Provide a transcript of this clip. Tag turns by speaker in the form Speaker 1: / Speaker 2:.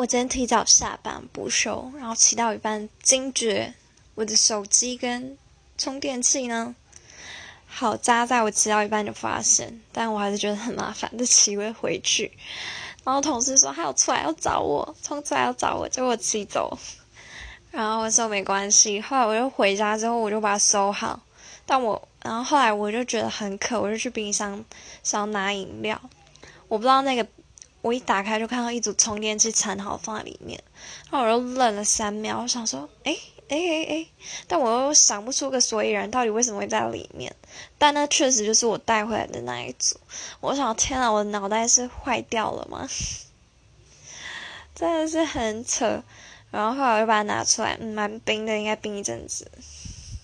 Speaker 1: 我今天提早下班补休，然后骑到一半，惊觉我的手机跟充电器呢，好扎在我骑到一半就发现，但我还是觉得很麻烦，就骑回回去。然后同事说他有出来要找我，冲出来要找我，结果我骑走。然后我说没关系，后来我又回家之后我就把它收好，但我然后后来我就觉得很渴，我就去冰箱想要拿饮料，我不知道那个。我一打开就看到一组充电器缠好放在里面，然后我又愣了三秒，我想说，哎哎哎哎，但我又想不出个所以然，到底为什么会在里面？但那确实就是我带回来的那一组。我想，天啊，我的脑袋是坏掉了吗？真的是很扯。然后后来我就把它拿出来，嗯，蛮冰的，应该冰一阵子。